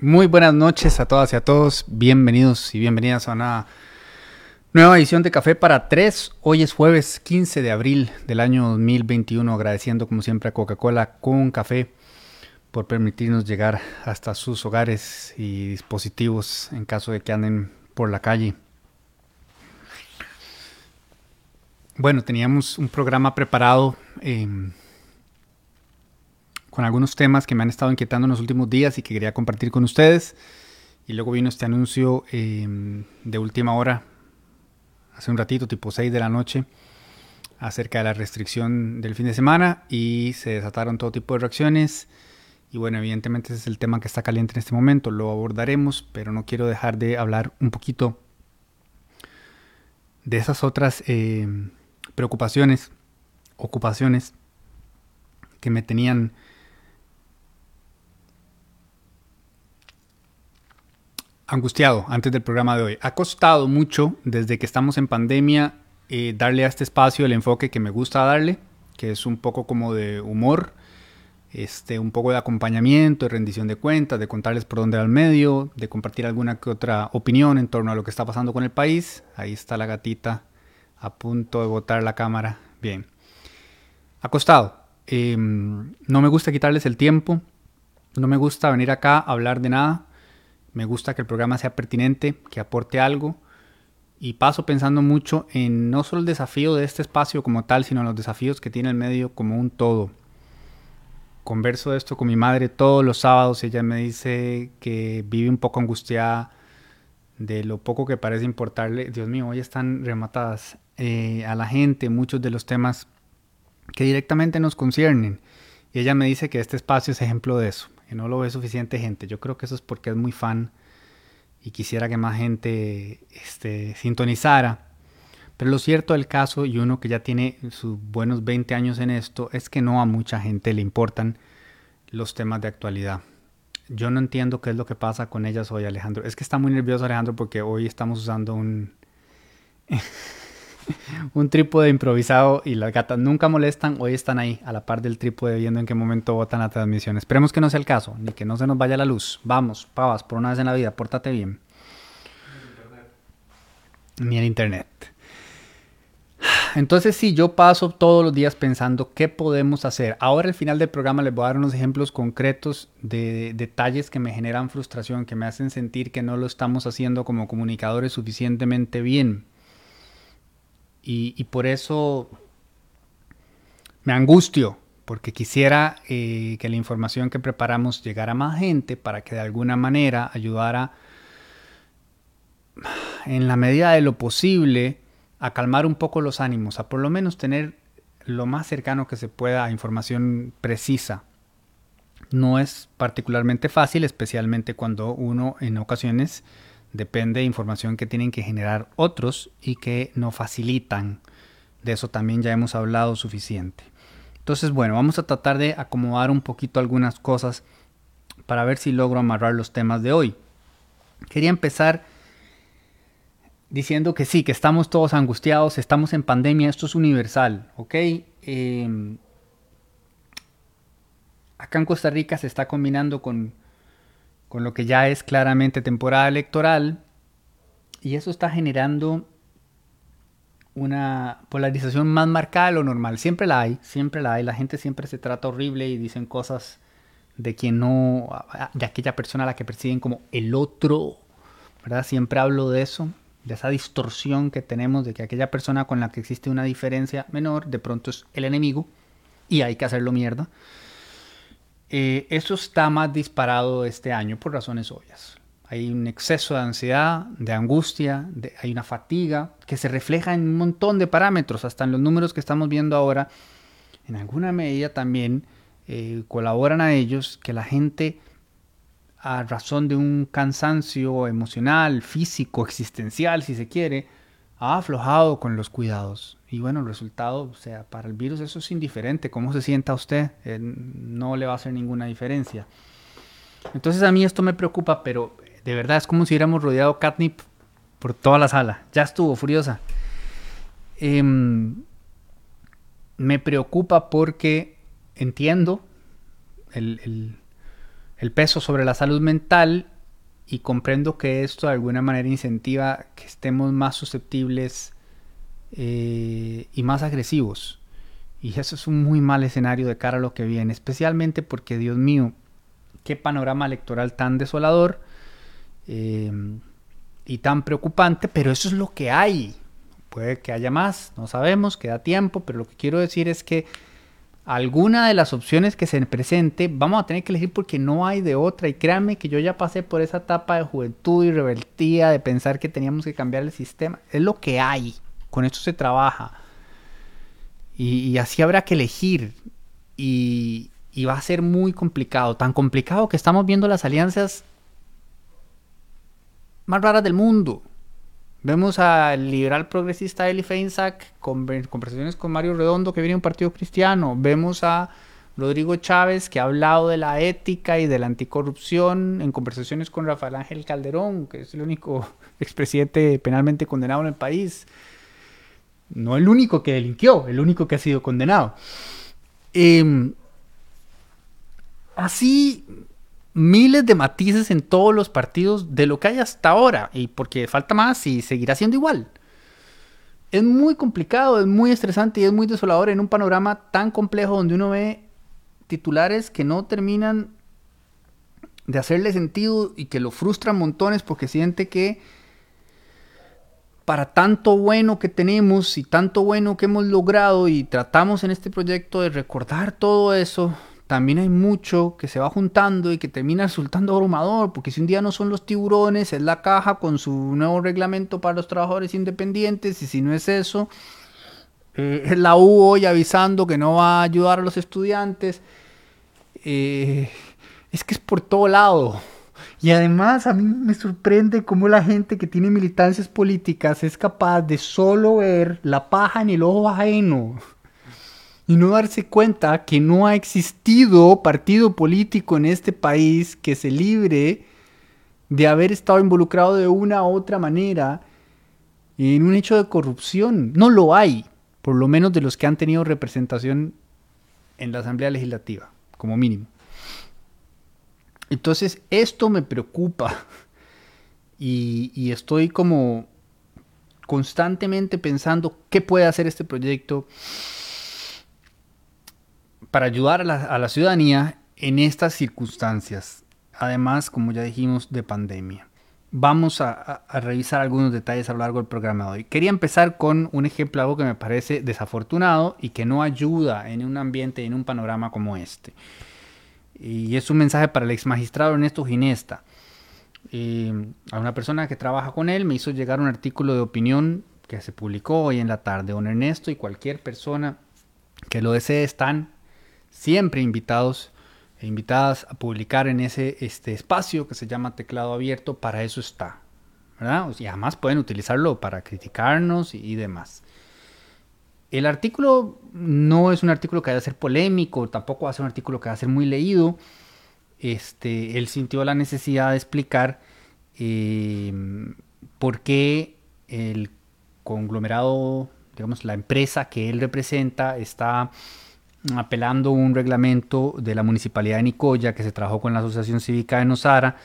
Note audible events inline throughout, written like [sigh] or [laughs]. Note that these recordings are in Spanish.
Muy buenas noches a todas y a todos. Bienvenidos y bienvenidas a una nueva edición de Café para Tres. Hoy es jueves 15 de abril del año 2021. Agradeciendo como siempre a Coca-Cola con café por permitirnos llegar hasta sus hogares y dispositivos en caso de que anden por la calle. Bueno, teníamos un programa preparado. Eh, con algunos temas que me han estado inquietando en los últimos días y que quería compartir con ustedes. Y luego vino este anuncio em, de última hora, hace un ratito, tipo 6 de la noche, acerca de la restricción del fin de semana y se desataron todo tipo de reacciones. Y bueno, evidentemente ese es el tema que está caliente en este momento, lo abordaremos, pero no quiero dejar de hablar un poquito de esas otras em, preocupaciones, ocupaciones que me tenían angustiado antes del programa de hoy. Ha costado mucho desde que estamos en pandemia eh, darle a este espacio el enfoque que me gusta darle, que es un poco como de humor, este, un poco de acompañamiento, de rendición de cuentas, de contarles por dónde va el medio, de compartir alguna que otra opinión en torno a lo que está pasando con el país. Ahí está la gatita a punto de botar la cámara. Bien. Ha costado. Em, no me gusta quitarles el tiempo. No me gusta venir acá a hablar de nada. Me gusta que el programa sea pertinente, que aporte algo. Y paso pensando mucho en no solo el desafío de este espacio como tal, sino en los desafíos que tiene el medio como un todo. Converso de esto con mi madre todos los sábados. Ella me dice que vive un poco angustiada de lo poco que parece importarle. Dios mío, hoy están rematadas eh, a la gente muchos de los temas que directamente nos conciernen. Y ella me dice que este espacio es ejemplo de eso no lo ve suficiente gente. Yo creo que eso es porque es muy fan y quisiera que más gente este, sintonizara. Pero lo cierto del caso, y uno que ya tiene sus buenos 20 años en esto, es que no a mucha gente le importan los temas de actualidad. Yo no entiendo qué es lo que pasa con ellas hoy, Alejandro. Es que está muy nervioso Alejandro porque hoy estamos usando un... [laughs] [laughs] un trípode improvisado y las gatas nunca molestan, hoy están ahí a la par del trípode viendo en qué momento botan la transmisión. Esperemos que no sea el caso, ni que no se nos vaya la luz. Vamos, pavas, por una vez en la vida, pórtate bien. Ni en internet. Entonces sí, yo paso todos los días pensando qué podemos hacer. Ahora al final del programa les voy a dar unos ejemplos concretos de detalles que me generan frustración, que me hacen sentir que no lo estamos haciendo como comunicadores suficientemente bien. Y, por eso me angustio, porque quisiera eh, que la información que preparamos llegara a más gente para que de alguna manera ayudara en la medida de lo posible a calmar un poco los ánimos, a por lo menos tener lo más cercano que se pueda a información precisa. No es particularmente fácil, especialmente cuando uno en ocasiones depende de información que tienen que generar otros y que no facilitan. De eso también ya hemos hablado suficiente. Entonces, bueno, vamos a tratar de acomodar un poquito algunas cosas para ver si logro amarrar los temas de hoy. Quería empezar diciendo que sí, que estamos todos angustiados, estamos en pandemia, esto es universal, ¿ok? Em, acá en Costa Rica se está combinando con con lo que ya es claramente temporada electoral, y eso está generando una polarización más marcada de lo normal. Siempre la hay, siempre la hay. La gente siempre se trata horrible y dicen cosas de quien no, de aquella persona a la que persiguen como el otro, ¿verdad? Siempre hablo de eso, de esa distorsión que tenemos de que aquella persona con la que existe una diferencia menor de pronto es el enemigo y hay que hacerlo mierda. Eh, eso está más disparado este año por razones obvias. Hay un exceso de ansiedad, de angustia, hay una fatiga que se refleja en un montón de parámetros, hasta en los números que estamos viendo ahora. En alguna medida también eh, colaboran a ellos que la gente, a razón de un cansancio emocional, físico, existencial, si se quiere, ha aflojado con los cuidados. Y bueno, el resultado, o sea, para el virus eso es indiferente. ¿Cómo se sienta usted? Eh, no le va a hacer ninguna diferencia. Entonces a mí esto me preocupa, pero de verdad es como si hubiéramos rodeado catnip por toda la sala. Ya estuvo furiosa. Em, me preocupa porque entiendo el, el peso sobre la salud mental y comprendo que esto de alguna manera incentiva que estemos más susceptibles eh, y más agresivos. Y eso es un muy mal escenario de cara a lo que viene, especialmente porque, Dios mío, qué panorama electoral tan desolador eh, y tan preocupante, pero eso es lo que hay. Puede que haya más, no sabemos, queda tiempo, pero lo que quiero decir es que alguna de las opciones que se presente vamos a tener que elegir porque no hay de otra. Y créanme que yo ya pasé por esa etapa de juventud y rebeldía, de pensar que teníamos que cambiar el sistema. Es lo que hay, con esto se trabaja. Y, así habrá que elegir. Y, y va a ser muy complicado, tan complicado que estamos viendo las alianzas más raras del mundo. Vemos al liberal progresista Eli Feinsack con conversaciones con Mario Redondo que viene un partido cristiano. Vemos a Rodrigo Chávez que ha hablado de la ética y de la anticorrupción en conversaciones con Rafael Ángel Calderón, que es el único [laughs] expresidente penalmente condenado en el país. No el único que delinquió, el único que ha sido condenado. Em, así miles de matices en todos los partidos de lo que hay hasta ahora, y porque falta más y seguirá siendo igual. Es muy complicado, es muy estresante y es muy desolador en un panorama tan complejo donde uno ve titulares que no terminan de hacerle sentido y que lo frustran montones porque siente que para tanto bueno que tenemos y tanto bueno que hemos logrado y tratamos en este proyecto de recordar todo eso, también hay mucho que se va juntando y que termina resultando abrumador, porque si un día no son los tiburones, es la caja con su nuevo reglamento para los trabajadores independientes, y si no es eso, eh, es la U hoy avisando que no va a ayudar a los estudiantes. Eh, es que es por todo lado. Y además a mí me sorprende cómo la gente que tiene militancias políticas es capaz de solo ver la paja en el ojo ajeno y no darse cuenta que no ha existido partido político en este país que se libre de haber estado involucrado de una u otra manera en un hecho de corrupción. No lo hay, por lo menos de los que han tenido representación en la Asamblea Legislativa, como mínimo. Entonces, esto me preocupa y, y estoy como constantemente pensando qué puede hacer este proyecto para ayudar a la, ciudadanía en estas circunstancias. Además, como ya dijimos, de pandemia. Vamos a, revisar algunos detalles a lo largo del programa de hoy. Quería empezar con un ejemplo, algo que me parece desafortunado y que no ayuda en un ambiente, en un panorama como este. Y es un mensaje para el ex magistrado Ernesto Ginesta. Eh, a una persona que trabaja con él me hizo llegar un artículo de opinión que se publicó hoy en la tarde. Don Ernesto y cualquier persona que lo desee están siempre invitados e invitadas a publicar en ese este espacio que se llama teclado abierto, para eso está. ¿verdad? Y además pueden utilizarlo para criticarnos y, demás. El artículo no es un artículo que vaya a ser polémico, tampoco va a ser un artículo que va a ser muy leído. Este, él sintió la necesidad de explicar eh, por qué el conglomerado, digamos, la empresa que él representa está apelando un reglamento de la Municipalidad de Nicoya que se trabajó con la Asociación Cívica de Nosara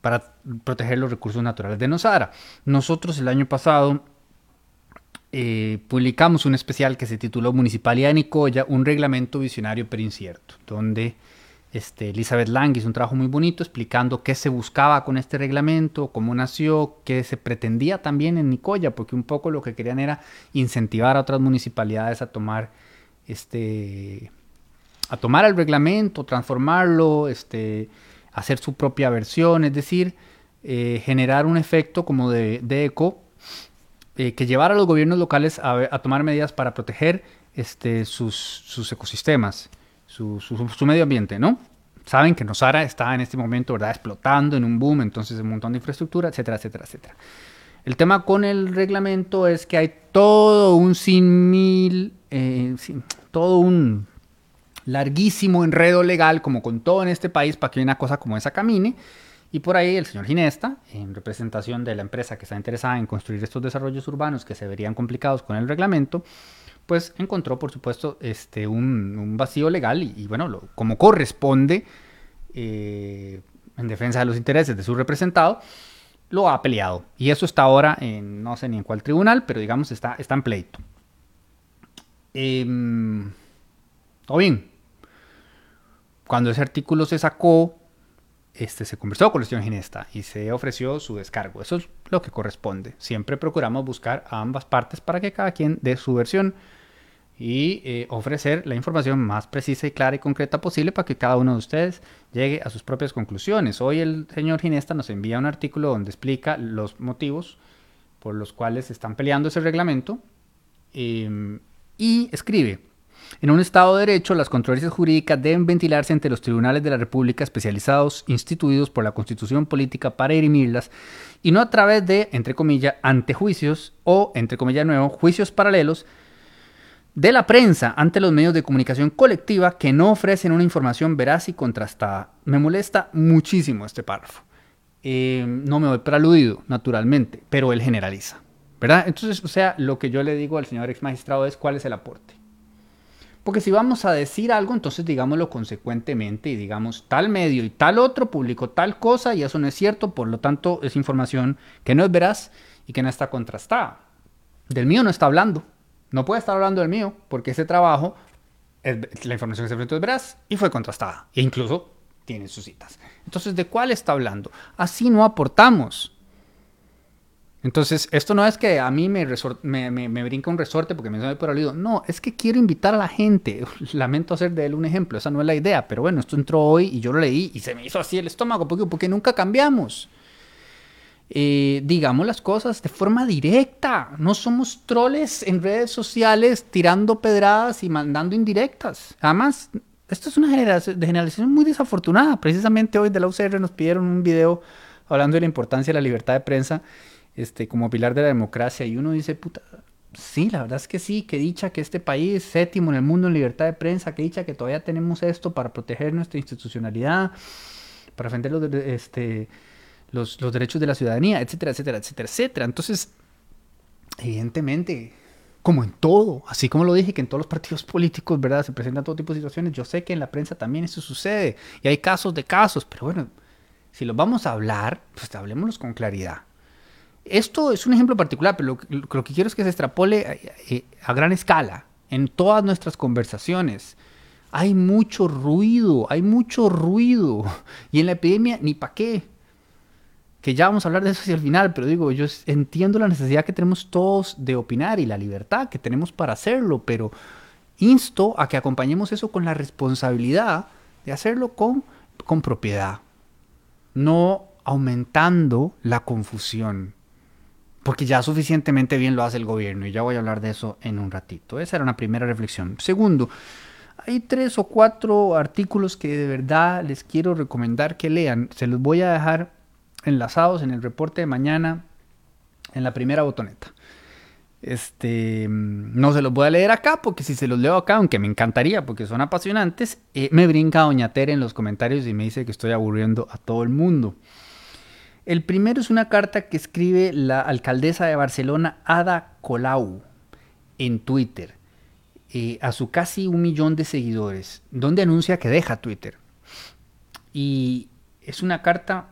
para proteger los recursos naturales de Nosara. Nosotros el año pasado eh, publicamos un especial que se tituló Municipalidad de Nicoya, un reglamento visionario pero incierto, donde este, Elizabeth Lang hizo un trabajo muy bonito explicando qué se buscaba con este reglamento, cómo nació, qué se pretendía también en Nicoya, porque un poco lo que querían era incentivar a otras municipalidades a tomar este, a tomar el reglamento, transformarlo, este, hacer su propia versión, es decir, eh, generar un efecto como de, eco eh, que llevar a los gobiernos locales a, tomar medidas para proteger este, sus, ecosistemas, su, medio ambiente, ¿no? Saben que Nosara está en este momento, ¿verdad? Explotando en un boom, entonces un montón de infraestructura, etcétera, etcétera, etcétera. El tema con el reglamento es que hay todo un sin mil eh, todo un larguísimo enredo legal, como con todo en este país, para que una cosa como esa camine. Y por ahí el señor Ginesta, en representación de la empresa que está interesada en construir estos desarrollos urbanos que se verían complicados con el reglamento, pues encontró, por supuesto, este, un, vacío legal y, bueno, como corresponde, eh, en defensa de los intereses de su representado, lo ha peleado. Y eso está ahora en, no sé ni en cuál tribunal, pero digamos está, está en pleito. Eh, bien. Cuando ese artículo se sacó, este, se conversó con señor Ginesta y se ofreció su descargo. Eso es lo que corresponde. Siempre procuramos buscar a ambas partes para que cada quien dé su versión y eh, ofrecer la información más precisa y clara y concreta posible para que cada uno de ustedes llegue a sus propias conclusiones. Hoy el señor Ginesta nos envía un artículo donde explica los motivos por los cuales están peleando ese reglamento em, y escribe. En un Estado de Derecho, las controversias jurídicas deben ventilarse ante los tribunales de la República especializados instituidos por la Constitución Política para dirimirlas y no a través de, entre comillas, antejuicios o, entre comillas, nuevo, juicios paralelos de la prensa ante los medios de comunicación colectiva que no ofrecen una información veraz y contrastada. Me molesta muchísimo este párrafo. Eh, no me voy preludido, naturalmente, pero él generaliza. ¿Verdad? Entonces, o sea, lo que yo le digo al señor ex magistrado es cuál es el aporte. Porque si vamos a decir algo, entonces digámoslo consecuentemente y digamos tal medio y tal otro publicó tal cosa y eso no es cierto, por lo tanto es información que no es veraz y que no está contrastada. Del mío no está hablando. No puede estar hablando del mío porque ese trabajo, la información que se presentó es y fue contrastada. E incluso tiene sus citas. Entonces, ¿de cuál está hablando? Así no aportamos. Entonces, esto no es que a mí me, me, brinca un resorte porque me sale por el oído. No, es que quiero invitar a la gente. [laughs] Lamento hacer de él un ejemplo. Esa no es la idea. Pero bueno, esto entró hoy y yo lo leí y se me hizo así el estómago porque, porque nunca cambiamos. Eh, digamos las cosas de forma directa. No somos troles en redes sociales tirando pedradas y mandando indirectas. Además, esto es una generación, muy desafortunada. Precisamente hoy de la UCR nos pidieron un video hablando de la importancia de la libertad de prensa este, como pilar de la democracia. Y uno dice, puta, sí, la verdad es que sí, que dicha que este país, séptimo en el mundo en libertad de prensa, que dicha que todavía tenemos esto para proteger nuestra institucionalidad, para defender los, este, los, derechos de la ciudadanía, etcétera, etcétera, etcétera, etcétera. Entonces, evidentemente, como en todo, así como lo dije, que en todos los partidos políticos, ¿verdad? Se presentan todo tipo de situaciones. Yo sé que en la prensa también eso sucede y hay casos de casos, pero bueno, si los vamos a hablar, pues hablemoslos con claridad. Esto es un ejemplo particular, pero lo, que quiero es que se extrapole a, eh, a gran escala en todas nuestras conversaciones. Hay mucho ruido, hay mucho ruido. Y en la epidemia, ni para qué que ya vamos a hablar de eso hacia el final, pero digo, yo entiendo la necesidad que tenemos todos de opinar y la libertad que tenemos para hacerlo, pero insto a que acompañemos eso con la responsabilidad de hacerlo con, con propiedad, no aumentando la confusión, porque ya suficientemente bien lo hace el gobierno y ya voy a hablar de eso en un ratito. Esa era una primera reflexión. Segundo, hay tres o cuatro artículos que de verdad les quiero recomendar que lean. Se los voy a dejar enlazados en el reporte de mañana en la primera botoneta. Este, no se los voy a leer acá porque si se los leo acá, aunque me encantaría porque son apasionantes, eh, me brinca Doña Tere en los comentarios y me dice que estoy aburriendo a todo el mundo. El primero es una carta que escribe la alcaldesa de Barcelona, Ada Colau, en Twitter, eh, a su casi un millón de seguidores, donde anuncia que deja Twitter. Y es una carta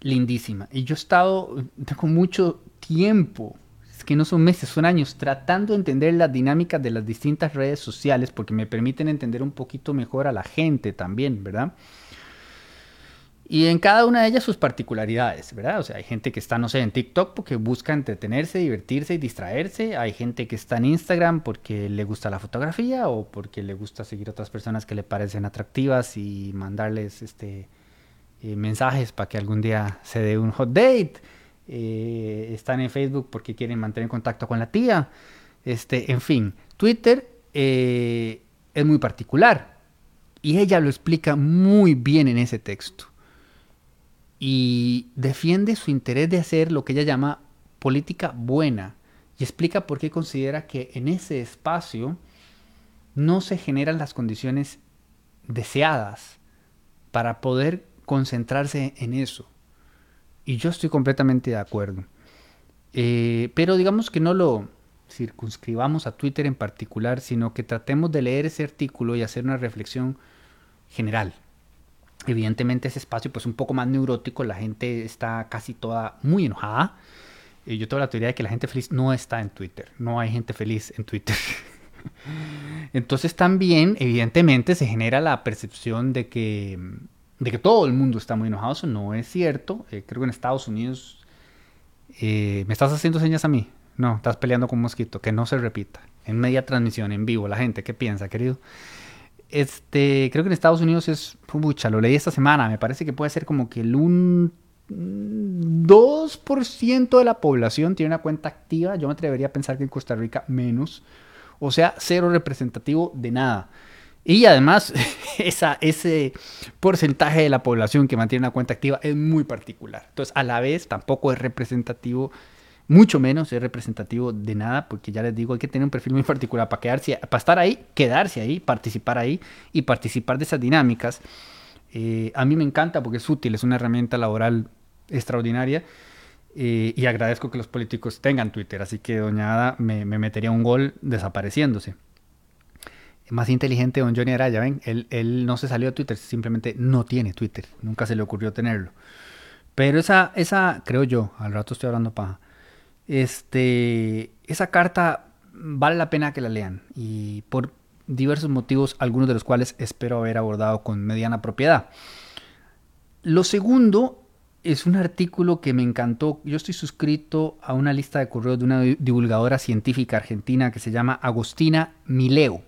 lindísima. Y yo he estado, tengo mucho tiempo, es que no son meses, son años, tratando de entender las dinámicas de las distintas redes sociales, porque me permiten entender un poquito mejor a la gente también, ¿verdad? Y en cada una de ellas sus particularidades, ¿verdad? O sea, hay gente que está, no sé, en TikTok porque busca entretenerse, divertirse y distraerse. Hay gente que está en Instagram porque le gusta la fotografía o porque le gusta seguir a otras personas que le parecen atractivas y mandarles este, eh, mensajes para que algún día se dé un hot date. Eh, están en Facebook porque quieren mantener contacto con la tía. Este, en fin, Twitter eh, es muy particular y ella lo explica muy bien en ese texto. Y defiende su interés de hacer lo que ella llama política buena y explica por qué considera que en ese espacio no se generan las condiciones deseadas para poder concentrarse en eso. Y yo estoy completamente de acuerdo. Eh, pero digamos que no lo circunscribamos a Twitter en particular, sino que tratemos de leer ese artículo y hacer una reflexión general. Evidentemente ese espacio pues un poco más neurótico, la gente está casi toda muy enojada. Y yo tengo la teoría de que la gente feliz no está en Twitter, no hay gente feliz en Twitter. [laughs] Entonces también, evidentemente, se genera la percepción de que, de que todo el mundo está muy enojado. Eso no es cierto. Eh, creo que en Estados Unidos... Eh, ¿Me estás haciendo señas a mí? No, estás peleando con un mosquito. Que no se repita. En media transmisión, en vivo, la gente, ¿qué piensa, querido? Este, creo que en Estados Unidos es, pucha, lo leí esta semana, me parece que puede ser como que el un 2% de la población tiene una cuenta activa. Yo me atrevería a pensar que en Costa Rica menos. O sea, cero representativo de nada. Y además, [laughs] ese porcentaje de la población que mantiene una cuenta activa es muy particular. Entonces, a la vez, tampoco es representativo, mucho menos es representativo de nada, porque ya les digo, hay que tener un perfil muy particular para, quedarse, para estar ahí, quedarse ahí, participar ahí y participar de esas dinámicas. Eh, a mí me encanta porque es útil, es una herramienta laboral extraordinaria y agradezco que los políticos tengan Twitter, así que doña Ada me, metería un gol desapareciéndose. Más inteligente don Johnny Araya, ¿ven? Él, él, no se salió de Twitter, simplemente no tiene Twitter, nunca se le ocurrió tenerlo. Pero esa, esa creo yo, al rato estoy hablando paja, este, esa carta vale la pena que la lean y por diversos motivos, algunos de los cuales espero haber abordado con mediana propiedad. Lo segundo es un artículo que me encantó. Yo estoy suscrito a una lista de correos de una divulgadora científica argentina que se llama Agostina Mileo.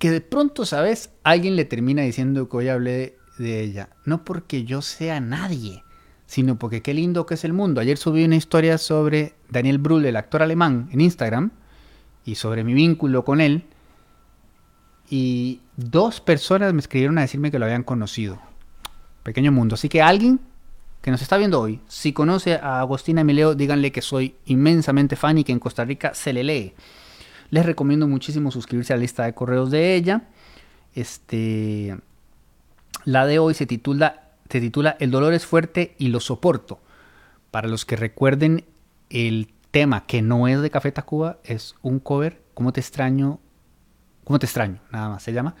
Que de pronto, ¿sabes? Alguien le termina diciendo que hoy hablé de, ella. No porque yo sea nadie, sino porque qué lindo que es el mundo. Ayer subí una historia sobre Daniel Brühl, el actor alemán, en Instagram, y sobre mi vínculo con él. Y dos personas me escribieron a decirme que lo habían conocido Pequeño mundo. Así que alguien que nos está viendo hoy, si conoce a Agostina Mileo, díganle que soy inmensamente fan y que en Costa Rica se le lee. Les recomiendo muchísimo suscribirse a la lista de correos de ella. Este, la de hoy se titula, se titula El dolor es fuerte y lo soporto. Para los que recuerden el tema que no es de Café Tacuba, es un cover, ¿Cómo te extraño? ¿Cómo te extraño? Nada más se llama.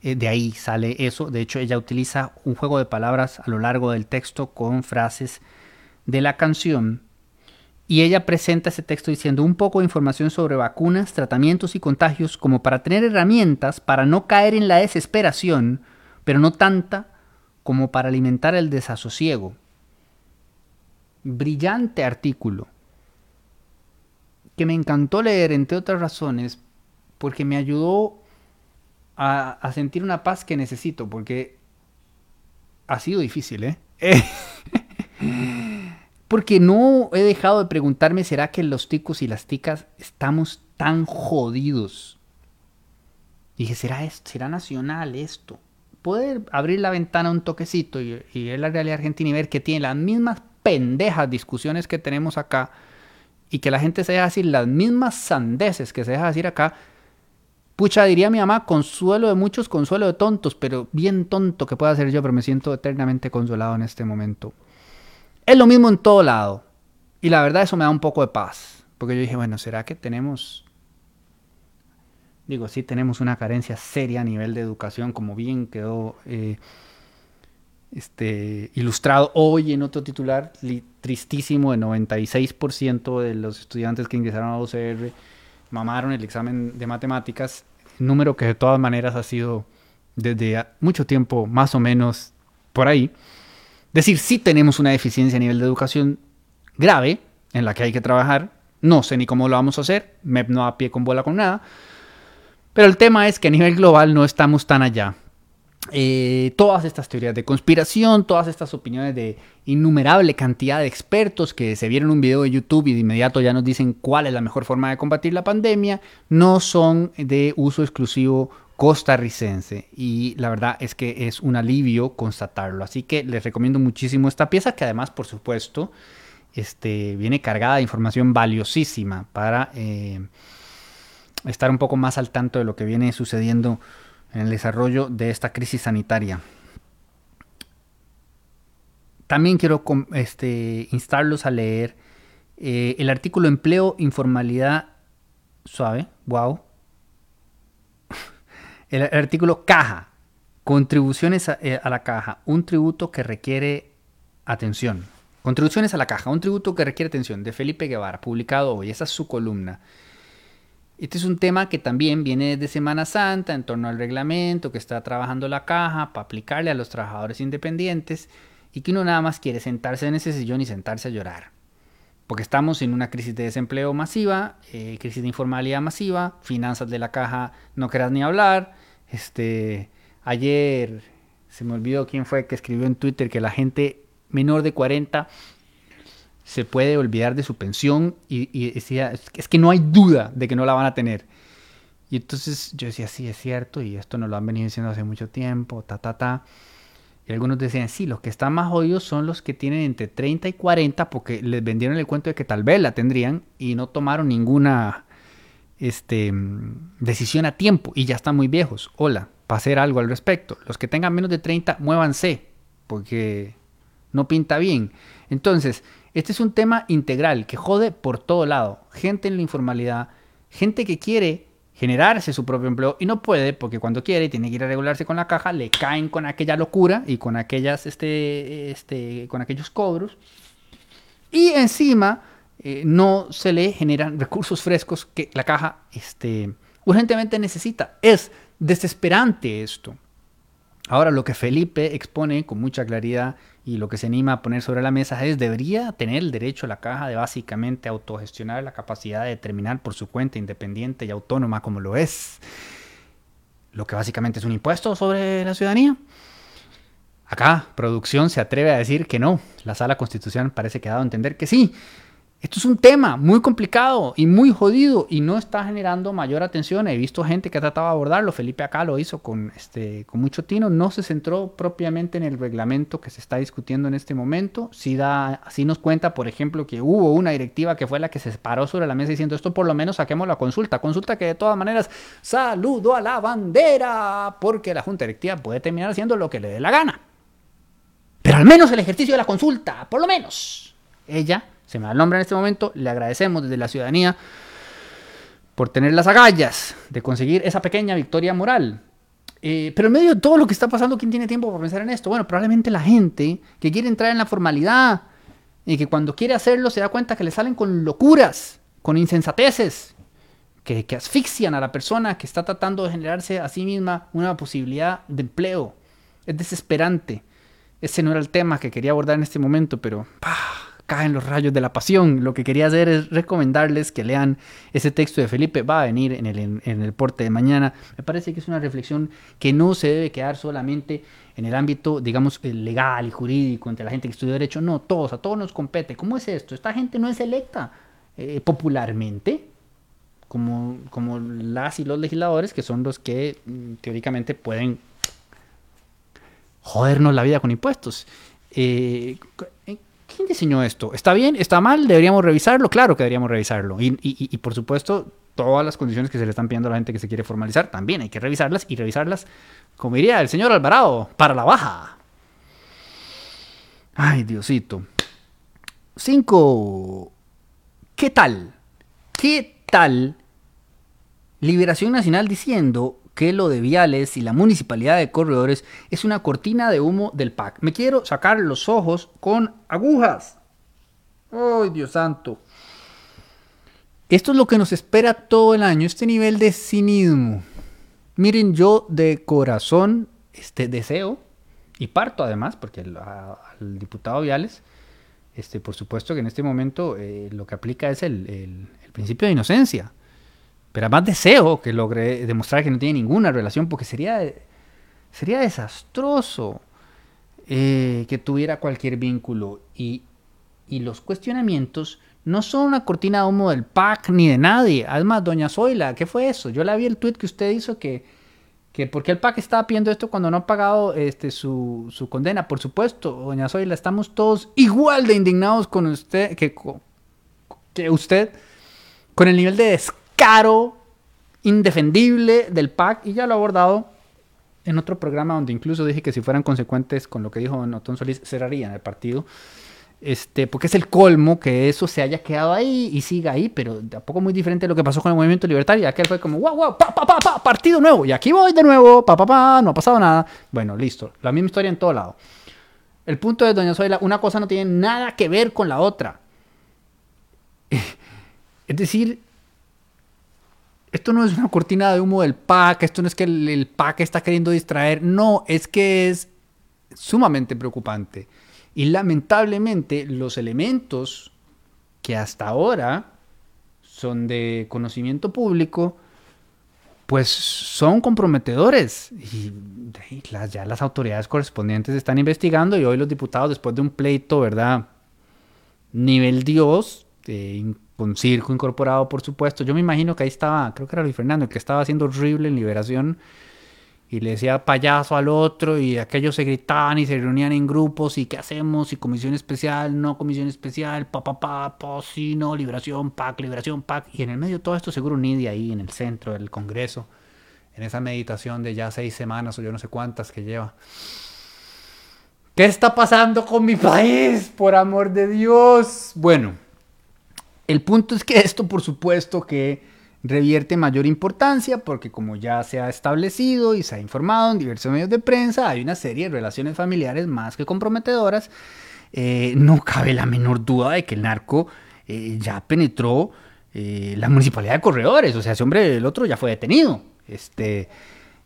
Eh, de ahí sale eso. De hecho, ella utiliza un juego de palabras a lo largo del texto con frases de la canción. Y ella presenta ese texto diciendo un poco de información sobre vacunas, tratamientos y contagios como para tener herramientas para no caer en la desesperación, pero no tanta como para alimentar el desasosiego. Brillante artículo que me encantó leer, entre otras razones, porque me ayudó a, sentir una paz que necesito, porque ha sido difícil, ¿eh? [laughs] porque no he dejado de preguntarme, ¿será que los ticos y las ticas estamos tan jodidos? Dije, ¿será esto? ¿Será nacional esto? Poder abrir la ventana un toquecito y, y ver la realidad argentina y ver que tiene las mismas pendejas discusiones que tenemos acá y que la gente se deja decir las mismas sandeces que se deja decir acá, Pucha, diría mi mamá, consuelo de muchos, consuelo de tontos, pero bien tonto que pueda ser yo, pero me siento eternamente consolado en este momento. Es lo mismo en todo lado. Y la verdad eso me da un poco de paz. Porque yo dije, bueno, ¿será que tenemos... Digo, sí tenemos una carencia seria a nivel de educación, como bien quedó eh, este, ilustrado hoy en otro titular tristísimo, de 96% de los estudiantes que ingresaron a UCR mamaron el examen de matemáticas, número que de todas maneras ha sido desde mucho tiempo más o menos por ahí. Decir, sí tenemos una deficiencia a nivel de educación grave en la que hay que trabajar. No sé ni cómo lo vamos a hacer. MEP no a pie con bola con nada. Pero el tema es que a nivel global no estamos tan allá. Eh, todas estas teorías de conspiración, todas estas opiniones de innumerable cantidad de expertos que se vieron un video de YouTube y de inmediato ya nos dicen cuál es la mejor forma de combatir la pandemia, no son de uso exclusivo costarricense y la verdad es que es un alivio constatarlo. Así que les recomiendo muchísimo esta pieza que además, por supuesto, este, viene cargada de información valiosísima para eh, estar un poco más al tanto de lo que viene sucediendo en el desarrollo de esta crisis sanitaria. También quiero este, instarlos a leer eh, el artículo Empleo, Informalidad Suave, wow. El artículo Caja, Contribuciones eh, a, la caja, un tributo que requiere atención. Contribuciones a la caja, un tributo que requiere atención, de Felipe Guevara, publicado hoy. Esa es su columna. Este es un tema que también viene de Semana Santa, en torno al reglamento que está trabajando la caja para aplicarle a los trabajadores independientes y que uno nada más quiere sentarse en ese sillón y sentarse a llorar. Porque estamos en una crisis de desempleo masiva, eh, crisis de informalidad masiva, finanzas de la caja no querás ni hablar, este, Ayer se me olvidó quién fue que escribió en Twitter que la gente menor de 40 se puede olvidar de su pensión y, decía, es que no hay duda de que no la van a tener. Y entonces yo decía, sí, es cierto, y esto nos lo han venido diciendo hace mucho tiempo, ta, ta, ta. Y algunos decían, sí, los que están más jodidos son los que tienen entre 30 y 40 porque les vendieron el cuento de que tal vez la tendrían y no tomaron ninguna este, decisión a tiempo y ya están muy viejos. Hola, para hacer algo al respecto. Los que tengan menos de 30, muévanse, porque no pinta bien. Entonces, este es un tema integral que jode por todo lado. Gente en la informalidad, gente que quiere generarse su propio empleo y no puede porque cuando quiere tiene que ir a regularse con la caja, le caen con aquella locura y con aquellas este, este con aquellos cobros y encima eh, no se le generan recursos frescos que la caja este, urgentemente necesita. Es desesperante esto. Ahora, lo que Felipe expone con mucha claridad y lo que se anima a poner sobre la mesa es, debería tener el derecho a la caja de básicamente autogestionar la capacidad de determinar por su cuenta independiente y autónoma como lo es, lo que básicamente es un impuesto sobre la ciudadanía. Acá, producción se atreve a decir que no. La sala constitucional parece que ha dado a entender que sí. Esto es un tema muy complicado y muy jodido y no está generando mayor atención. He visto gente que ha tratado de abordarlo. Felipe acá lo hizo con, este, con mucho tino. No se centró propiamente en el reglamento que se está discutiendo en este momento. Sí, da, nos cuenta, por ejemplo, que hubo una directiva que fue la que se paró sobre la mesa diciendo esto por lo menos saquemos la consulta. Consulta que de todas maneras saludo a la bandera porque la Junta Directiva puede terminar haciendo lo que le dé la gana. Pero al menos el ejercicio de la consulta, por lo menos. Ella se me da el nombre en este momento, le agradecemos desde la ciudadanía por tener las agallas de conseguir esa pequeña victoria moral. Eh, pero en medio de todo lo que está pasando, ¿quién tiene tiempo para pensar en esto? Bueno, probablemente la gente que quiere entrar en la formalidad y que cuando quiere hacerlo se da cuenta que le salen con locuras, con insensateces, que, que asfixian a la persona que está tratando de generarse a sí misma una posibilidad de empleo. Es desesperante. Ese no era el tema que quería abordar en este momento, pero caen los rayos de la pasión. Lo que quería hacer es recomendarles que lean ese texto de Felipe. Va a venir en el, en, el porte de mañana. Me parece que es una reflexión que no se debe quedar solamente en el ámbito, digamos, legal y jurídico, entre la gente que estudia Derecho. No, todos, a todos nos compete. ¿Cómo es esto? Esta gente no es electa eh, popularmente. Como, como las y los legisladores, que son los que mm, teóricamente pueden jodernos la vida con impuestos. Eh, ¿quién diseñó esto? ¿Está bien? ¿Está mal? ¿Deberíamos revisarlo? Claro que deberíamos revisarlo. Y, por supuesto, todas las condiciones que se le están pidiendo a la gente que se quiere formalizar, también hay que revisarlas y revisarlas, como diría el señor Alvarado, para la baja. Ay, Diosito. Cinco. ¿Qué tal? ¿Qué tal? Liberación Nacional diciendo que lo de Viales y la municipalidad de Corredores es una cortina de humo del PAC. Me quiero sacar los ojos con agujas. ¡Ay, Dios santo! Esto es lo que nos espera todo el año, este nivel de cinismo. Miren, yo de corazón este, deseo, y parto además, porque al diputado Viales, este, por supuesto que en este momento eh, lo que aplica es el principio de inocencia. Pero además deseo que logre demostrar que no tiene ninguna relación, porque sería, sería desastroso eh, que tuviera cualquier vínculo. Y, los cuestionamientos no son una cortina de humo del PAC ni de nadie. Además, doña Zoila, ¿qué fue eso? Yo la vi el tweet que usted hizo que, que ¿por qué el PAC estaba pidiendo esto cuando no ha pagado este, su, su condena? Por supuesto, doña Zoila, estamos todos igual de indignados con usted que, que usted con el nivel de caro, indefendible del PAC y ya lo he abordado en otro programa donde incluso dije que si fueran consecuentes con lo que dijo Otón Solís, cerrarían el partido. Este, porque es el colmo que eso se haya quedado ahí y siga ahí, pero tampoco muy diferente de lo que pasó con el movimiento libertario. Aquel fue como, wow, wow, pa, pa, pa, pa, partido nuevo, y aquí voy de nuevo, pa, pa, pa, no ha pasado nada. Bueno, listo, la misma historia en todo lado. El punto de Doña Zoila, una cosa no tiene nada que ver con la otra. [laughs] Es decir, esto no es una cortina de humo del PAC, esto no es que el, el PAC está queriendo distraer, no, es que es sumamente preocupante. Y lamentablemente los elementos que hasta ahora son de conocimiento público, pues son comprometedores. Y ya las autoridades correspondientes están investigando y hoy los diputados, después de un pleito, ¿verdad? Nivel Dios, con circo incorporado, por supuesto. Yo me imagino que ahí estaba, creo que era Luis Fernando, el que estaba haciendo horrible en Liberación y le decía payaso al otro y aquellos se gritaban y se reunían en grupos y qué hacemos y comisión especial, no comisión especial, pa pa pa, pa sí, no, liberación, PAC, liberación, PAC y en el medio de todo esto seguro Nidia ahí en el centro del Congreso, en esa meditación de ya seis semanas o yo no sé cuántas que lleva. ¿Qué está pasando con mi país? Por amor de Dios. Bueno, el punto es que [laughs] esto por supuesto que revierte mayor importancia porque como ya se ha establecido y se ha informado en diversos medios de prensa, hay una serie de relaciones familiares más que comprometedoras. Eh, no cabe la menor duda de que el narco eh, ya penetró eh, la municipalidad de Corredores, o sea, ese hombre, el otro ya fue detenido. Este,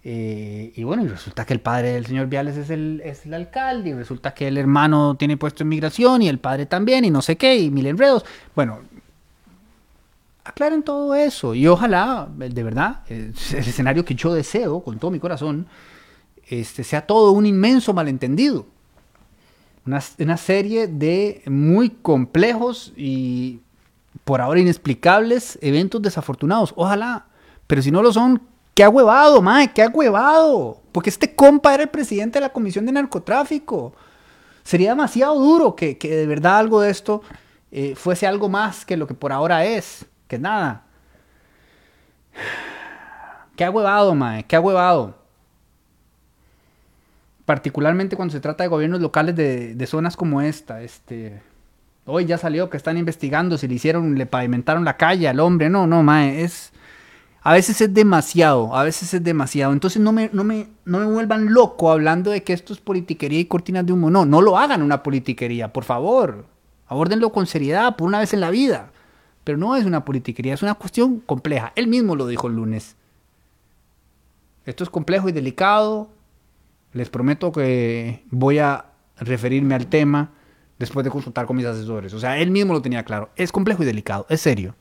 y bueno, y resulta que el padre del señor Viales es el, es el alcalde, y resulta que el hermano tiene puesto en migración y el padre también, y no sé qué, y mil enredos. Bueno, aclaren todo eso y ojalá, de verdad, el escenario que yo deseo con todo mi corazón, este, sea todo un inmenso malentendido. Una, una serie de muy complejos y por ahora inexplicables eventos desafortunados. Ojalá. Pero si no lo son, qué huevado, mae, qué huevado. Porque este compa era el presidente de la Comisión de Narcotráfico. Sería demasiado duro que, que de verdad algo de esto eh, fuese algo más que lo que por ahora es que nada. Qué huevado, mae, qué huevado. Particularmente cuando se trata de gobiernos locales de, zonas como esta. Este, hoy ya salió que están investigando si le hicieron, le pavimentaron la calle al hombre. No, no, mae, es. A veces es demasiado, a veces es demasiado. Entonces no me, no me, no me vuelvan loco hablando de que esto es politiquería y cortinas de humo. No, no lo hagan una politiquería, por favor. Abórdenlo con seriedad, por una vez en la vida. Pero no es una politiquería, es una cuestión compleja. Él mismo lo dijo el lunes. Esto es complejo y delicado. Les prometo que voy a referirme al tema después de consultar con mis asesores. O sea, él mismo lo tenía claro. Es complejo y delicado, es serio.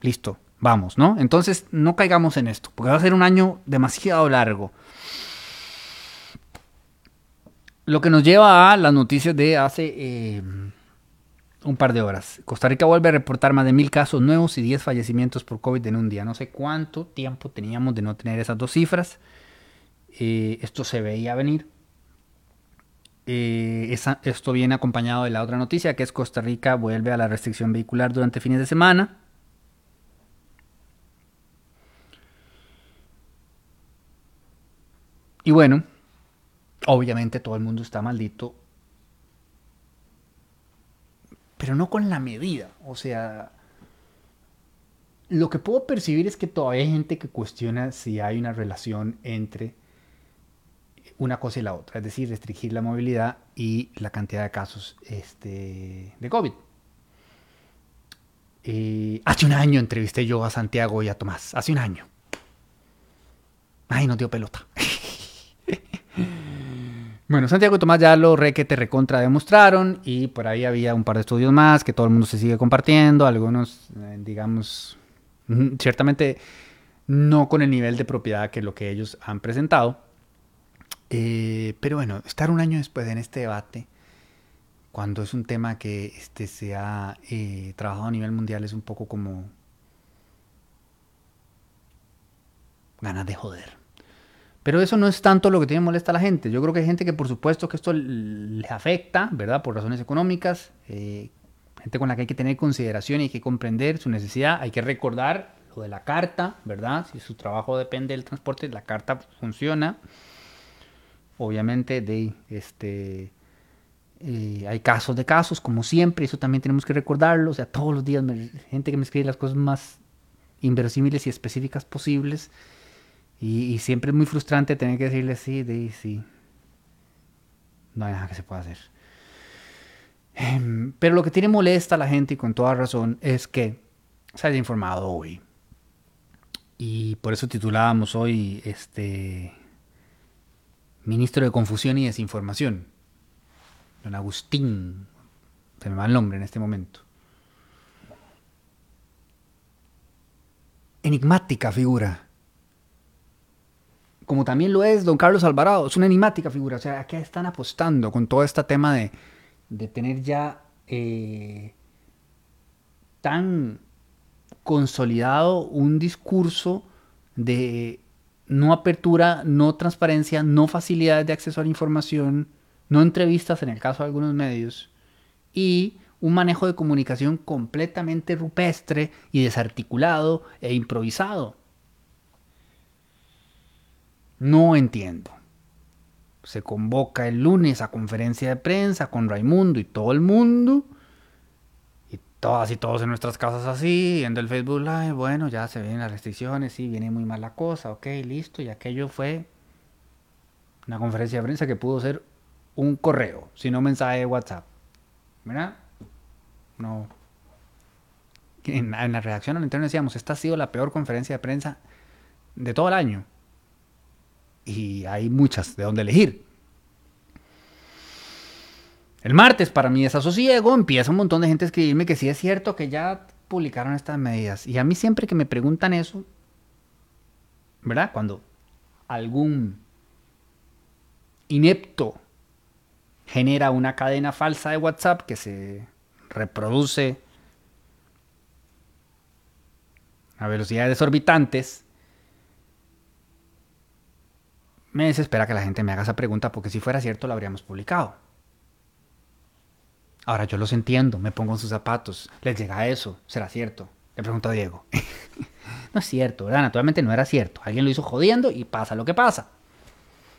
Listo, vamos, ¿no? Entonces no caigamos en esto, porque va a ser un año demasiado largo. Lo que nos lleva a las noticias de hace... Eh, un par de horas. Costa Rica vuelve a reportar más de mil casos nuevos y 10 fallecimientos por COVID en un día. No sé cuánto tiempo teníamos de no tener esas dos cifras. Eh, esto se veía venir. Eh, esto viene acompañado de la otra noticia, que es Costa Rica vuelve a la restricción vehicular durante fines de semana. Y bueno, obviamente todo el mundo está maldito pero no con la medida. O sea, lo que puedo percibir es que todavía hay gente que cuestiona si hay una relación entre una cosa y la otra, es decir, restringir la movilidad y la cantidad de casos este, de COVID. Eh, hace un año entrevisté yo a Santiago y a Tomás, hace un año. Ay, no dio pelota. [laughs] Bueno, Santiago y Tomás ya lo re que te recontra demostraron y por ahí había un par de estudios más que todo el mundo se sigue compartiendo, algunos, eh, digamos, ciertamente no con el nivel de propiedad que lo que ellos han presentado. Eh, pero bueno, estar un año después en este debate, cuando es un tema que este, se ha eh, trabajado a nivel mundial, es un poco como ganas de joder. Pero eso no es tanto lo que tiene molesta a la gente. Yo creo que hay gente que por supuesto que esto les afecta, ¿verdad? Por razones económicas. Eh, gente con la que hay que tener consideración y hay que comprender su necesidad. Hay que recordar lo de la carta, ¿verdad? Si su trabajo depende del transporte, la carta funciona. Obviamente este Eh, hay casos de casos, como siempre, eso también tenemos que recordarlo. O sea, todos los días, me, gente que me escribe las cosas más inverosímiles y específicas posibles. Y, siempre es muy frustrante tener que decirle sí, de sí. No hay nada que se pueda hacer. Em, pero lo que tiene molesta a la gente, y con toda razón, es que se haya informado hoy. Y por eso titulábamos hoy este ministro de Confusión y Desinformación, don Agustín, se me va el nombre en este momento. Enigmática figura como también lo es don Carlos Alvarado, es una enigmática figura. O sea, ¿a qué están apostando con todo este tema de, tener ya eh, tan consolidado un discurso de no apertura, no transparencia, no facilidad de acceso a la información, no entrevistas en el caso de algunos medios y un manejo de comunicación completamente rupestre y desarticulado e improvisado. No entiendo. Se convoca el lunes a conferencia de prensa con Raimundo y todo el mundo. Y todas y todos en nuestras casas así, viendo el Facebook Live. Bueno, ya se ven las restricciones, sí, viene muy mal la cosa, ok, listo. Y aquello fue una conferencia de prensa que pudo ser un correo, sino un mensaje de WhatsApp. ¿Verdad? No. En, en la redacción al interno decíamos, esta ha sido la peor conferencia de prensa de todo el año y hay muchas de donde elegir. El martes, para mí, desasosiego, empieza un montón de gente a escribirme que sí es cierto que ya publicaron estas medidas. Y a mí siempre que me preguntan eso, ¿verdad? Cuando algún inepto genera una cadena falsa de WhatsApp que se reproduce a velocidades exorbitantes, me desespera que la gente me haga esa pregunta porque si fuera cierto lo habríamos publicado. Ahora yo los entiendo, me pongo en sus zapatos, les llega eso, será cierto. Le pregunto a Diego. [laughs] no es cierto, ¿verdad? Naturalmente no era cierto. Alguien lo hizo jodiendo y pasa lo que pasa.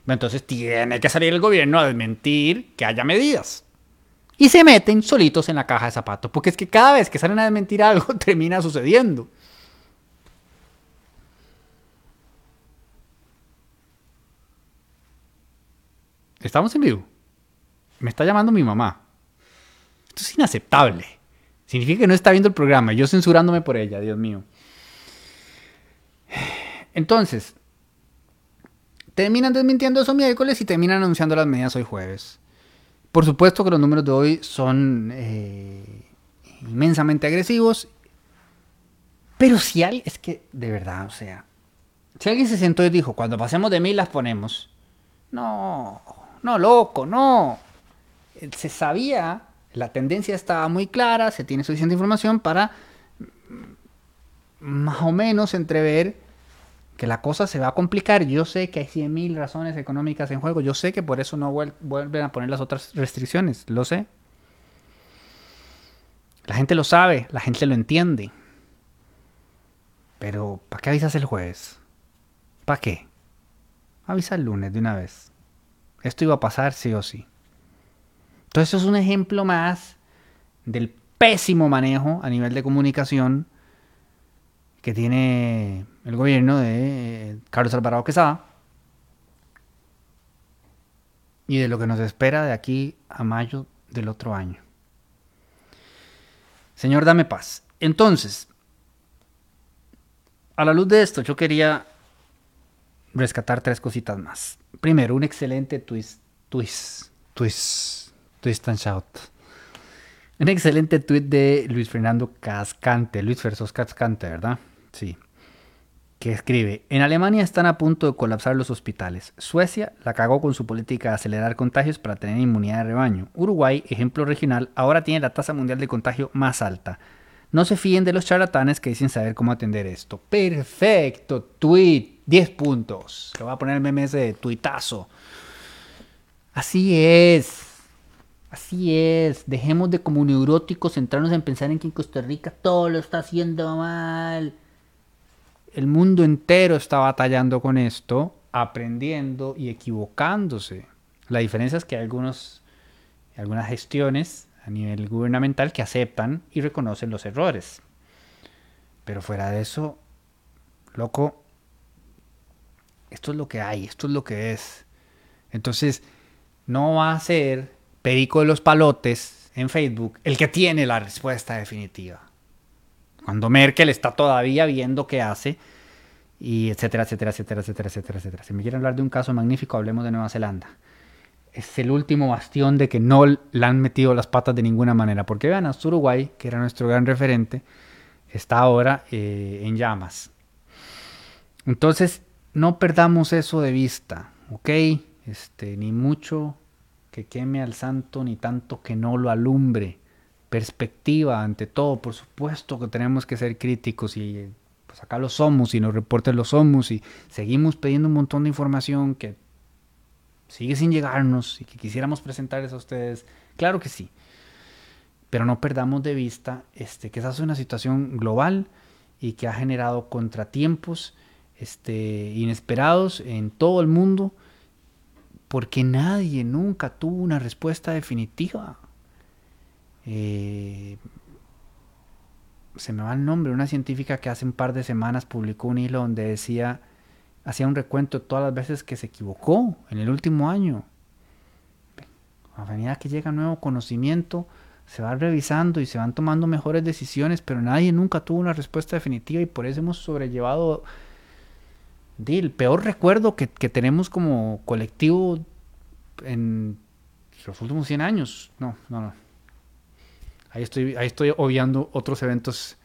Entonces tiene que salir el gobierno a desmentir que haya medidas. Y se meten solitos en la caja de zapatos, porque es que cada vez que salen a desmentir algo [laughs] termina sucediendo. Estamos en vivo. Me está llamando mi mamá. Esto es inaceptable. Significa que no está viendo el programa. Yo censurándome por ella, Dios mío. Entonces, terminan desmintiendo eso miércoles y terminan anunciando las medidas hoy jueves. Por supuesto que los números de hoy son eh, inmensamente agresivos. Pero si alguien, es que de verdad, o sea, si alguien se sentó y dijo, cuando pasemos de mil las ponemos. No, no, loco, no. Se sabía, la tendencia estaba muy clara, se tiene suficiente información para mm, más o menos entrever que la cosa se va a complicar. Yo sé que hay 100.000 razones económicas en juego. Yo sé que por eso no vuelven a poner las otras restricciones. Lo sé. La gente lo sabe, la gente lo entiende. Pero, ¿para qué avisas el jueves? ¿Para qué? Avisa el lunes de una vez. Esto iba a pasar sí o sí. Entonces es un ejemplo más del pésimo manejo a nivel de comunicación que tiene el gobierno de Carlos Alvarado Quesada y de lo que nos espera de aquí a mayo del otro año. Señor, dame paz. Entonces, a la luz de esto, yo quería rescatar tres cositas más. Primero, un excelente twist, twist, twist, twist and shout. Un excelente tweet de Luis Fernando Cascante, Luis Versos Cascante, ¿verdad? Sí. Que escribe, en Alemania están a punto de colapsar los hospitales. Suecia la cagó con su política de acelerar contagios para tener inmunidad de rebaño. Uruguay, ejemplo regional, ahora tiene la tasa mundial de contagio más alta. No se fíen de los charlatanes que dicen saber cómo atender esto. Perfecto, tweet, 10 puntos. Le voy a poner el de tuitazo. Así es. Así es. Dejemos de como neuróticos centrarnos en pensar en que en Costa Rica todo lo está haciendo mal. El mundo entero está batallando con esto, aprendiendo y equivocándose. La diferencia es que hay algunos algunas gestiones a nivel gubernamental que aceptan y reconocen los errores. Pero fuera de eso, loco, esto es lo que hay, esto es lo que es. Entonces, no va a ser Perico de los Palotes en Facebook el que tiene la respuesta definitiva. Cuando Merkel está todavía viendo qué hace, y etcétera, etcétera, etcétera, etcétera, etcétera, etcétera. Si me quieren hablar de un caso magnífico, hablemos de Nueva Zelanda. Es el último bastión de que no le han metido las patas de ninguna manera. Porque vean, hasta Uruguay, que era nuestro gran referente, está ahora eh, en llamas. Entonces, no perdamos eso de vista, ¿ok? Este, ni mucho que queme al santo, ni tanto que no lo alumbre. Perspectiva ante todo, por supuesto que tenemos que ser críticos y pues acá lo somos y los reportes lo somos y seguimos pidiendo un montón de información que sigue sin llegarnos y que quisiéramos presentarles a ustedes. Claro que sí. Pero no perdamos de vista este, que esa es una situación global y que ha generado contratiempos este, inesperados en todo el mundo porque nadie nunca tuvo una respuesta definitiva. Eh, se me va el nombre, una científica que hace un par de semanas publicó un hilo donde decía, hacía un recuento de todas las veces que se equivocó en el último año. A medida que llega nuevo conocimiento, se va revisando y se van tomando mejores decisiones, pero nadie nunca tuvo una respuesta definitiva y por eso hemos sobrellevado el peor recuerdo que, que tenemos como colectivo en los últimos 100 años. No, no, no. Ahí estoy, ahí estoy obviando otros eventos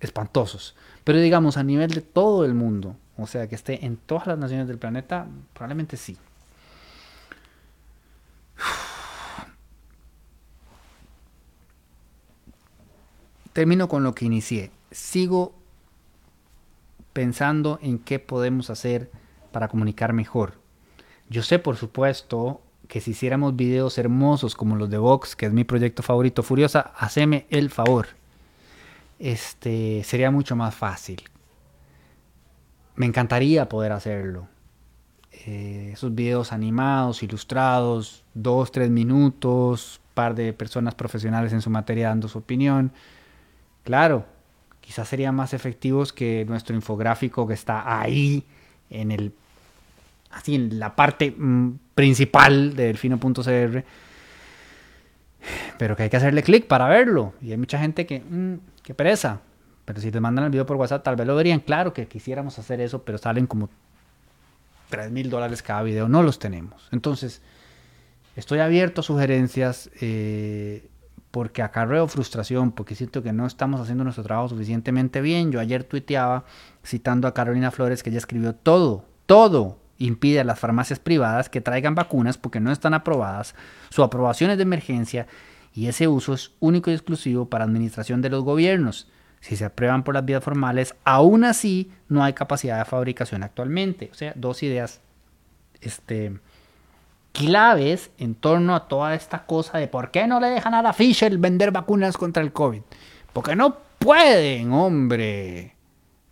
espantosos. Pero digamos, a nivel de todo el mundo, o sea, que esté en todas las naciones del planeta, probablemente sí. Termino con lo que inicié. Sigo pensando en qué podemos hacer para comunicar mejor. Yo sé, por supuesto, que si hiciéramos videos hermosos como los de Vox, que es mi proyecto favorito, Furiosa, haceme el favor. Este sería mucho más fácil. Me encantaría poder hacerlo. Eh, esos videos animados, ilustrados, dos, tres minutos, par de personas profesionales en su materia dando su opinión. Claro, quizás serían más efectivos que nuestro infográfico que está ahí en el así en la parte mm, principal de delfino.cr, pero que hay que hacerle clic para verlo. Y hay mucha gente que, mmm, qué pereza. Pero si te mandan el video por WhatsApp, tal vez lo verían. Claro que quisiéramos hacer eso, pero salen como 3 mil dólares cada video. No los tenemos. Entonces, estoy abierto a sugerencias eh, porque acarreo frustración, porque siento que no estamos haciendo nuestro trabajo suficientemente bien. Yo ayer tuiteaba citando a Carolina Flores que ella escribió todo, todo impide a las farmacias privadas que traigan vacunas porque no están aprobadas, su aprobación es de emergencia y ese uso es único y exclusivo para administración de los gobiernos. Si se aprueban por las vías formales, aún así no hay capacidad de fabricación actualmente. O sea, dos ideas este, claves en torno a toda esta cosa de por qué no le dejan a la Fisher vender vacunas contra el COVID. Porque no pueden, hombre.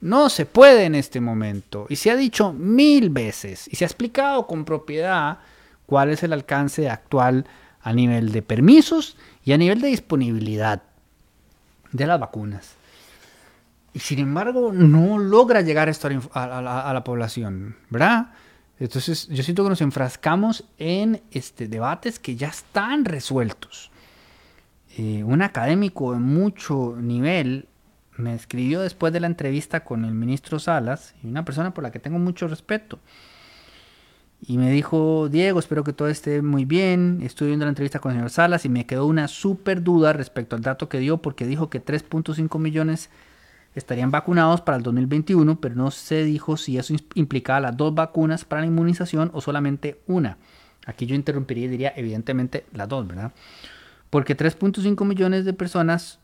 No se puede en este momento. Y se ha dicho mil veces y se ha explicado con propiedad cuál es el alcance actual a nivel de permisos y a nivel de disponibilidad de las vacunas. Y sin embargo no logra llegar esto a la, población, ¿verdad? Entonces yo siento que nos enfrascamos en este, debates que ya están resueltos. Eh, un académico de mucho nivel me escribió después de la entrevista con el ministro Salas, y una persona por la que tengo mucho respeto. Y me dijo, Diego, espero que todo esté muy bien. Estuve viendo la entrevista con el señor Salas y me quedó una súper duda respecto al dato que dio, porque dijo que 3.5 millones estarían vacunados para el 2021, pero no se dijo si eso implicaba las dos vacunas para la inmunización o solamente una. Aquí yo interrumpiría y diría, evidentemente, las dos, ¿verdad? Porque 3.5 millones de personas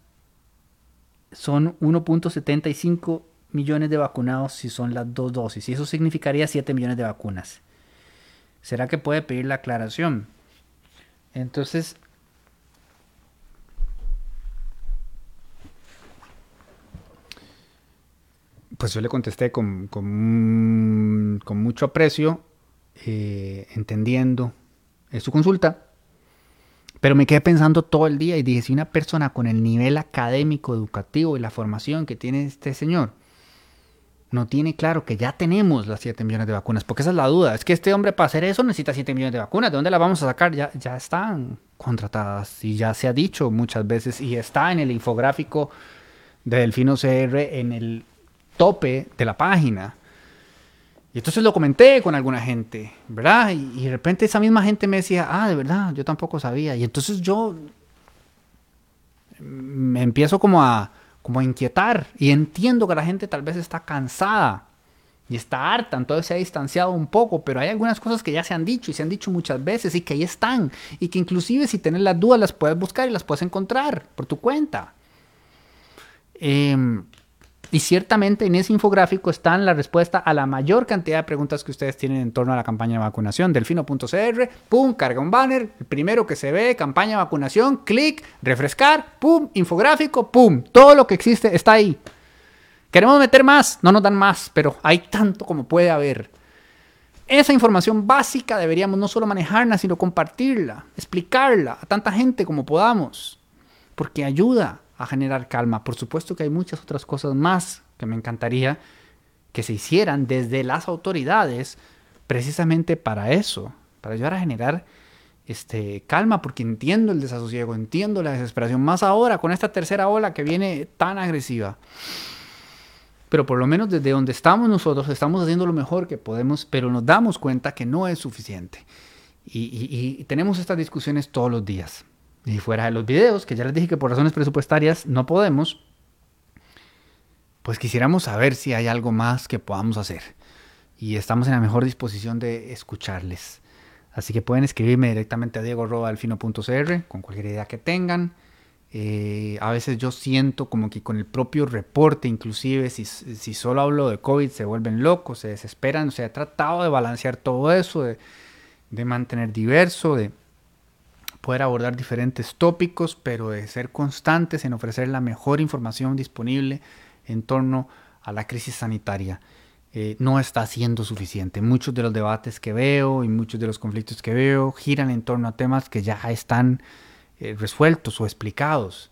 son 1.75 millones de vacunados si son las dos dosis. Y eso significaría 7 millones de vacunas. ¿Será que puede pedir la aclaración? Entonces, pues yo le contesté con, con, mucho aprecio, eh, entendiendo su consulta, Pero me quedé pensando todo el día y dije, si una persona con el nivel académico, educativo y la formación que tiene este señor no tiene claro que ya tenemos las 7 millones de vacunas, porque esa es la duda, es que este hombre para hacer eso necesita 7 millones de vacunas, ¿de dónde las vamos a sacar? Ya, ya están contratadas y ya se ha dicho muchas veces y está en el infográfico de Delfino CR en el tope de la página. Y entonces lo comenté con alguna gente, ¿verdad? Y, de repente esa misma gente me decía, ah, de verdad, yo tampoco sabía. Y entonces yo me empiezo como a, como a inquietar y entiendo que la gente tal vez está cansada y está harta, entonces se ha distanciado un poco, pero hay algunas cosas que ya se han dicho y se han dicho muchas veces y que ahí están y que inclusive si tienes las dudas las puedes buscar y las puedes encontrar por tu cuenta. Eh, y ciertamente en ese infográfico están la respuesta a la mayor cantidad de preguntas que ustedes tienen en torno a la campaña de vacunación. Delfino.cr, pum, carga un banner, el primero que se ve, campaña de vacunación, clic, refrescar, pum, infográfico, pum, todo lo que existe está ahí. Queremos meter más, no nos dan más, pero hay tanto como puede haber. Esa información básica deberíamos no solo manejarla, sino compartirla, explicarla a tanta gente como podamos, porque ayuda a generar calma. Por supuesto que hay muchas otras cosas más que me encantaría que se hicieran desde las autoridades precisamente para eso, para ayudar a generar este, calma, porque entiendo el desasosiego, entiendo la desesperación, más ahora con esta tercera ola que viene tan agresiva. Pero por lo menos desde donde estamos nosotros estamos haciendo lo mejor que podemos, pero nos damos cuenta que no es suficiente. Y, y tenemos estas discusiones todos los días. Y fuera de los videos, que ya les dije que por razones presupuestarias no podemos, pues quisiéramos saber si hay algo más que podamos hacer. Y estamos en la mejor disposición de escucharles. Así que pueden escribirme directamente a diego.alfino.cr con cualquier idea que tengan. Eh, a veces yo siento como que con el propio reporte, inclusive si, solo hablo de COVID, se vuelven locos, se desesperan. O sea, he tratado de balancear todo eso, de, de mantener diverso, de, poder abordar diferentes tópicos, pero de ser constantes en ofrecer la mejor información disponible en torno a la crisis sanitaria. Eh, no está siendo suficiente. Muchos de los debates que veo y muchos de los conflictos que veo giran en torno a temas que ya están eh, resueltos o explicados.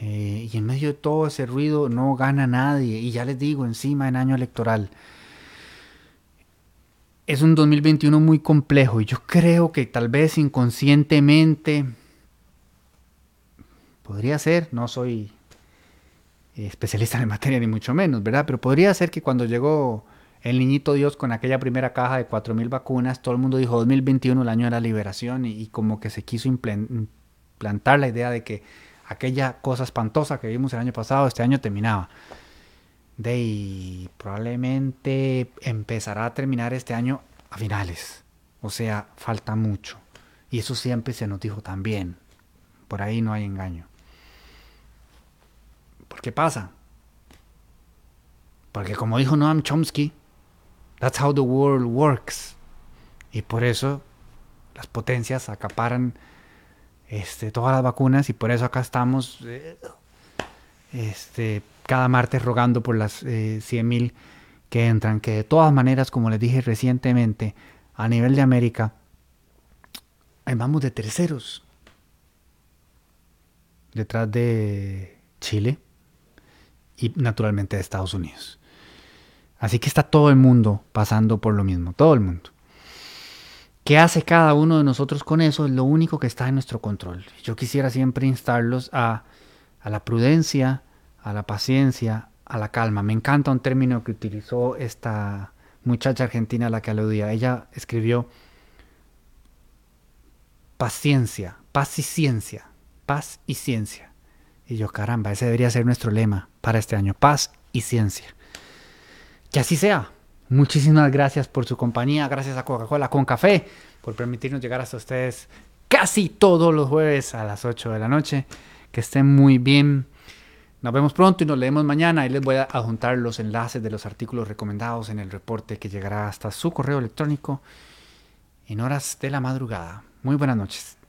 Eh, y en medio de todo ese ruido no gana nadie. Y ya les digo, encima en año electoral es un 2021 muy complejo y yo creo que tal vez inconscientemente podría ser, no soy especialista en materia ni mucho menos, ¿verdad? Pero podría ser que cuando llegó el niñito Dios con aquella primera caja de 4.000 vacunas, todo el mundo dijo 2021 el año de la liberación y, como que se quiso implantar la idea de que aquella cosa espantosa que vimos el año pasado, este año terminaba de probablemente empezará a terminar este año a finales. O sea, falta mucho. Y eso siempre se nos dijo también. Por ahí no hay engaño. ¿Por qué pasa? Porque como dijo Noam Chomsky, that's how the world works. Y por eso las potencias acaparan este, todas las vacunas y por eso acá estamos eh, este, cada martes rogando por las eh, 100.000 que entran, que de todas maneras, como les dije recientemente, a nivel de América, vamos de terceros, detrás de Chile y naturalmente de Estados Unidos. Así que está todo el mundo pasando por lo mismo, todo el mundo. ¿Qué hace cada uno de nosotros con eso? Es lo único que está en nuestro control. Yo quisiera siempre instarlos a, a la prudencia, a la paciencia, a la calma. Me encanta un término que utilizó esta muchacha argentina a la que aludía. Ella escribió paciencia, paz y ciencia, paz y ciencia. Y yo, caramba, ese debería ser nuestro lema para este año, paz y ciencia. Que así sea. Muchísimas gracias por su compañía, gracias a Coca-Cola con café por permitirnos llegar hasta ustedes casi todos los jueves a las 8 de la noche. Que estén muy bien. Nos vemos pronto y nos leemos mañana. Y les voy a adjuntar los enlaces de los artículos recomendados en el reporte que llegará hasta su correo electrónico en horas de la madrugada. Muy buenas noches.